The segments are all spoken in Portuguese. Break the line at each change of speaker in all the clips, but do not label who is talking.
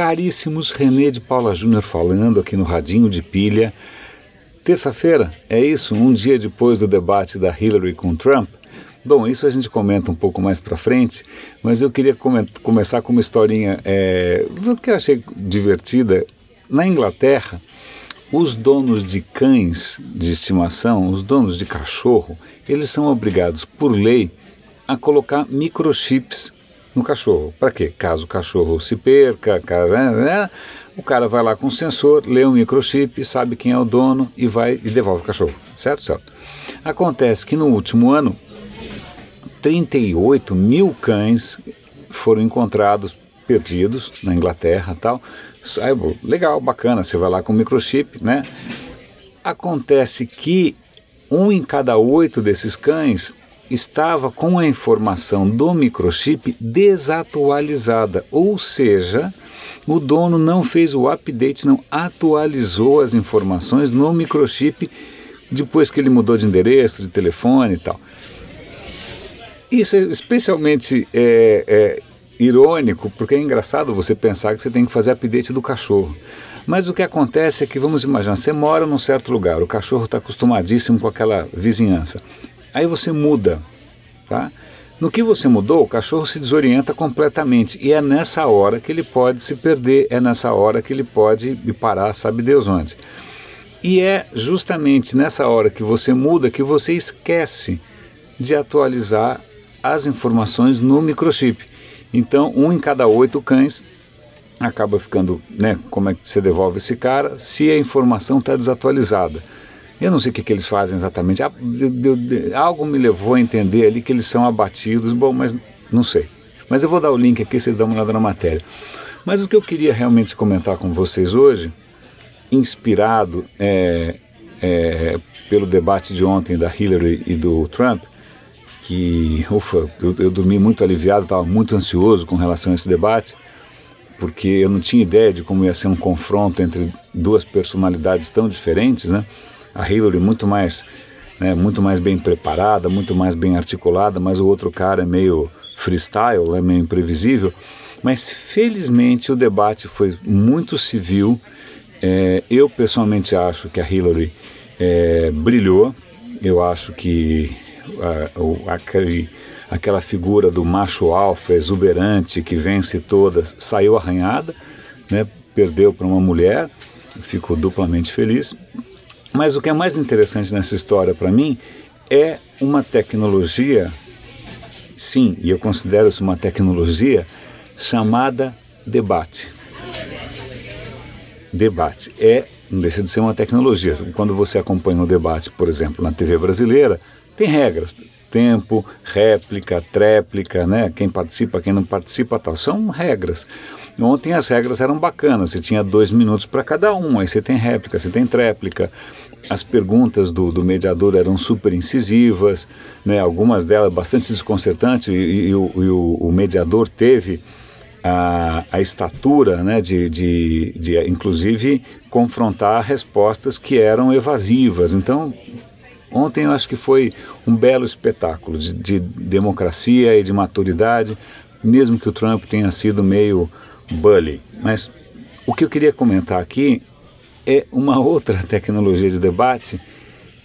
caríssimos, René de Paula Júnior falando aqui no Radinho de Pilha. Terça-feira, é isso, um dia depois do debate da Hillary com Trump. Bom, isso a gente comenta um pouco mais para frente, mas eu queria começar com uma historinha é, que eu achei divertida. Na Inglaterra, os donos de cães de estimação, os donos de cachorro, eles são obrigados por lei a colocar microchips no cachorro. Para quê? Caso o cachorro se perca, caso, né, né, o cara vai lá com o sensor, lê o microchip, sabe quem é o dono e vai e devolve o cachorro. Certo? Certo. Acontece que no último ano, 38 mil cães foram encontrados perdidos na Inglaterra tal. Aí, legal, bacana, você vai lá com o microchip, né? Acontece que um em cada oito desses cães estava com a informação do microchip desatualizada, ou seja, o dono não fez o update, não atualizou as informações no microchip depois que ele mudou de endereço, de telefone e tal. Isso é especialmente é, é, irônico, porque é engraçado você pensar que você tem que fazer update do cachorro. Mas o que acontece é que, vamos imaginar, você mora num certo lugar, o cachorro está acostumadíssimo com aquela vizinhança. Aí você muda, tá? No que você mudou, o cachorro se desorienta completamente e é nessa hora que ele pode se perder, é nessa hora que ele pode parar, sabe Deus onde. E é justamente nessa hora que você muda que você esquece de atualizar as informações no microchip. Então, um em cada oito cães acaba ficando, né? Como é que você devolve esse cara se a informação está desatualizada? Eu não sei o que, que eles fazem exatamente. Ah, algo me levou a entender ali que eles são abatidos. Bom, mas não sei. Mas eu vou dar o link aqui, vocês dão uma olhada na matéria. Mas o que eu queria realmente comentar com vocês hoje, inspirado é, é, pelo debate de ontem da Hillary e do Trump, que, ufa, eu, eu dormi muito aliviado, estava muito ansioso com relação a esse debate, porque eu não tinha ideia de como ia ser um confronto entre duas personalidades tão diferentes, né? A Hillary muito mais, né, muito mais bem preparada, muito mais bem articulada, mas o outro cara é meio freestyle, é meio imprevisível. Mas felizmente o debate foi muito civil. É, eu pessoalmente acho que a Hillary é, brilhou. Eu acho que a, aquele, aquela figura do macho alfa exuberante que vence todas saiu arranhada, né, perdeu para uma mulher. Fico duplamente feliz. Mas o que é mais interessante nessa história para mim é uma tecnologia, sim, e eu considero isso uma tecnologia chamada debate. Debate é, não deixa de ser uma tecnologia. Quando você acompanha um debate, por exemplo, na TV brasileira, tem regras, tempo, réplica, tréplica, né? Quem participa, quem não participa, tal. São regras. Ontem as regras eram bacanas, você tinha dois minutos para cada um, aí você tem réplica, você tem tréplica. As perguntas do, do mediador eram super incisivas, né? algumas delas bastante desconcertantes, e, e, e, o, e o, mediador teve a, a estatura né? de, de, de, inclusive, confrontar respostas que eram evasivas. Então, Ontem eu acho que foi um belo espetáculo de, de, democracia e de maturidade, mesmo que o Trump tenha sido meio bully. Mas o que eu queria comentar aqui é uma outra tecnologia de debate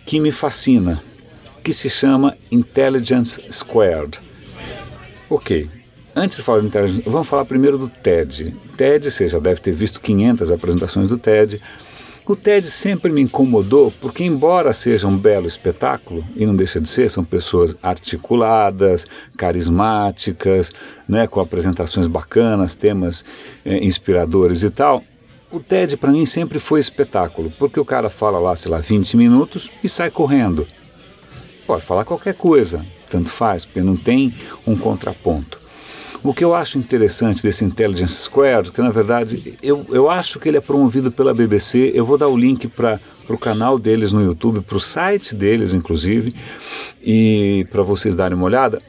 que me fascina, que se chama Intelligence Squared. Ok, antes de falar de Intelligence, vamos falar primeiro do TED. TED, você já deve ter visto 500 apresentações do TED. O TED sempre me incomodou porque, embora seja um belo espetáculo, e não deixa de ser, são pessoas articuladas, carismáticas, né, com apresentações bacanas, temas é, inspiradores e tal, o TED para mim sempre foi espetáculo, porque o cara fala lá, sei lá, 20 minutos e sai correndo. Pode falar qualquer coisa, tanto faz, porque não tem um contraponto. O que eu acho interessante desse Intelligence Square, que na verdade eu, eu acho que ele é promovido pela BBC, eu vou dar o link para o canal deles no YouTube, para o site deles inclusive, e para vocês darem uma olhada.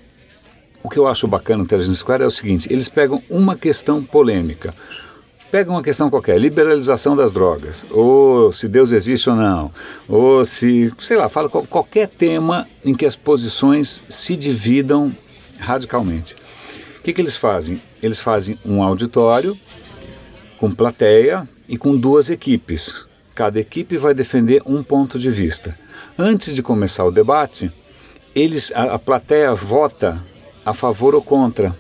O que eu acho bacana no Intelligence Square é o seguinte: eles pegam uma questão polêmica, pegam uma questão qualquer, liberalização das drogas, ou se Deus existe ou não, ou se, sei lá, fala qualquer tema em que as posições se dividam radicalmente que, que eles fazem? Eles fazem um auditório com plateia e com duas equipes. Cada equipe vai defender um ponto de vista. Antes de começar o debate, eles, a, a plateia vota a favor ou contra.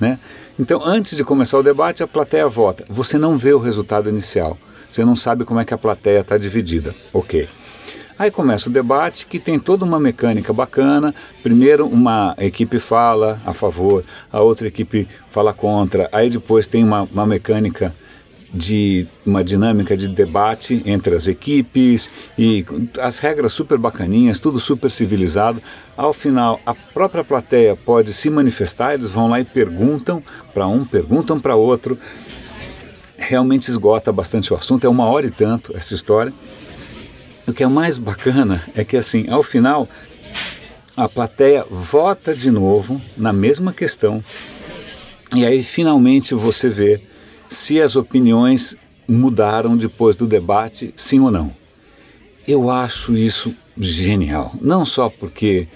Né? Então, antes de começar o debate, a plateia vota. Você não vê o resultado inicial. Você não sabe como é que a plateia está dividida. Ok. Aí começa o debate que tem toda uma mecânica bacana. Primeiro uma equipe fala a favor, a outra equipe fala contra. Aí depois tem uma, uma mecânica de uma dinâmica de debate entre as equipes e as regras super bacaninhas, tudo super civilizado. Ao final, a própria plateia pode se manifestar, eles vão lá e perguntam para um, perguntam para outro. Realmente esgota bastante o assunto, é uma hora e tanto essa história. O que é mais bacana é que, assim, ao final, a plateia vota de novo na mesma questão e aí finalmente você vê se as opiniões mudaram depois do debate, sim ou não. Eu acho isso genial, não só porque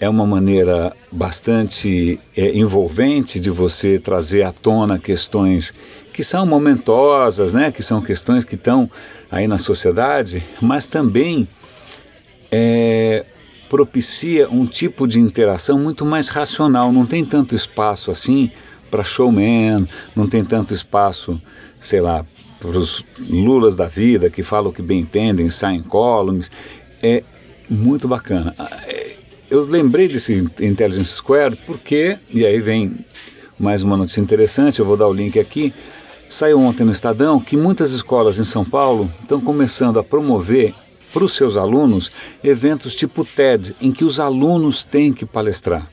é uma maneira bastante é, envolvente de você trazer à tona questões que são momentosas, né, que são questões que estão aí na sociedade, mas também é, propicia um tipo de interação muito mais racional. Não tem tanto espaço assim para showman, não tem tanto espaço, sei lá, para os lulas da vida que falam o que bem entendem, saem columns. É muito bacana. É, eu lembrei desse Intelligence Square porque, e aí vem mais uma notícia interessante, eu vou dar o link aqui. Saiu ontem no Estadão que muitas escolas em São Paulo estão começando a promover para os seus alunos eventos tipo TED, em que os alunos têm que palestrar.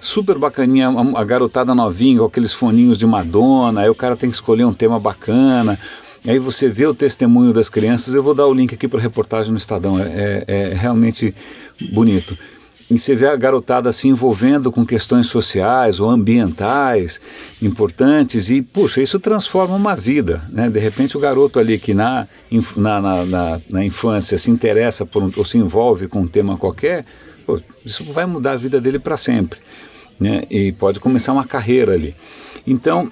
Super bacaninha, a garotada novinha com aqueles foninhos de Madonna, aí o cara tem que escolher um tema bacana, aí você vê o testemunho das crianças. Eu vou dar o link aqui para a reportagem no Estadão, é, é, é realmente bonito. E você vê a garotada se envolvendo com questões sociais ou ambientais importantes e, puxa, isso transforma uma vida. Né? De repente, o garoto ali que na, na, na, na infância se interessa por um, ou se envolve com um tema qualquer, pô, isso vai mudar a vida dele para sempre. Né? E pode começar uma carreira ali. Então,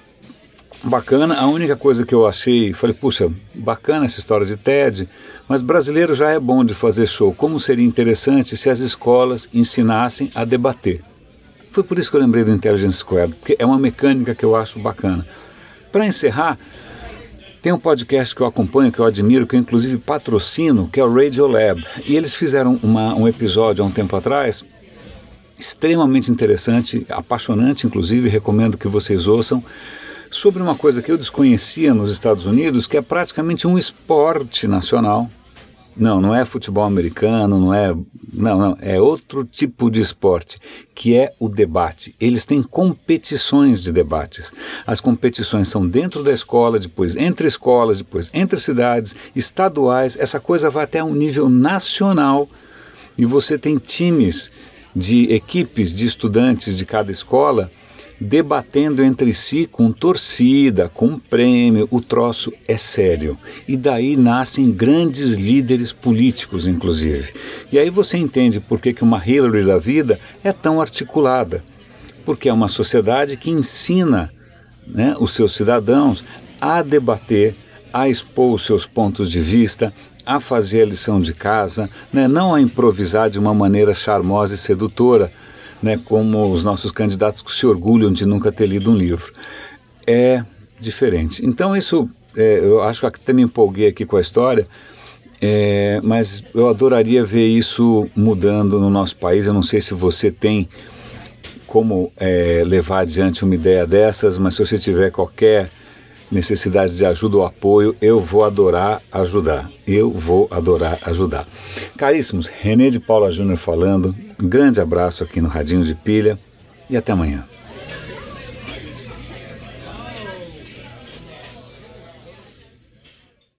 bacana. A única coisa que eu achei, falei, puxa, bacana essa história de TED, mas brasileiro já é bom de fazer show. Como seria interessante se as escolas ensinassem a debater? Foi por isso que eu lembrei do Intelligence Square, porque é uma mecânica que eu acho bacana. Para encerrar, tem um podcast que eu acompanho, que eu admiro, que eu inclusive patrocino, que é o Radio Lab. E eles fizeram uma, um episódio há um tempo atrás, extremamente interessante, apaixonante, inclusive, recomendo que vocês ouçam sobre uma coisa que eu desconhecia nos Estados Unidos, que é praticamente um esporte nacional. Não, não é futebol americano, não é. Não, não, é outro tipo de esporte, que é o debate. Eles têm competições de debates. As competições são dentro da escola, depois entre escolas, depois entre cidades, estaduais. Essa coisa vai até um nível nacional. E você tem times de equipes de estudantes de cada escola debatendo entre si com torcida, com prêmio, o troço é sério. E daí nascem grandes líderes políticos, inclusive. E aí você entende por que, que uma Hillary da vida é tão articulada. Porque é uma sociedade que ensina né, os seus cidadãos a debater, a expor os seus pontos de vista, a fazer a lição de casa, né, não a improvisar de uma maneira charmosa e sedutora né, como os nossos candidatos que se orgulham de nunca ter lido um livro. É diferente. Então, isso, é, eu acho que até me empolguei aqui com a história, é, mas eu adoraria ver isso mudando no nosso país. Eu não sei se você tem como é, levar adiante uma ideia dessas, mas se você tiver qualquer necessidade de ajuda ou apoio, eu vou adorar ajudar. Eu vou adorar ajudar. Caríssimos, René de Paula Júnior falando. Um grande abraço aqui no Radinho de Pilha e até amanhã.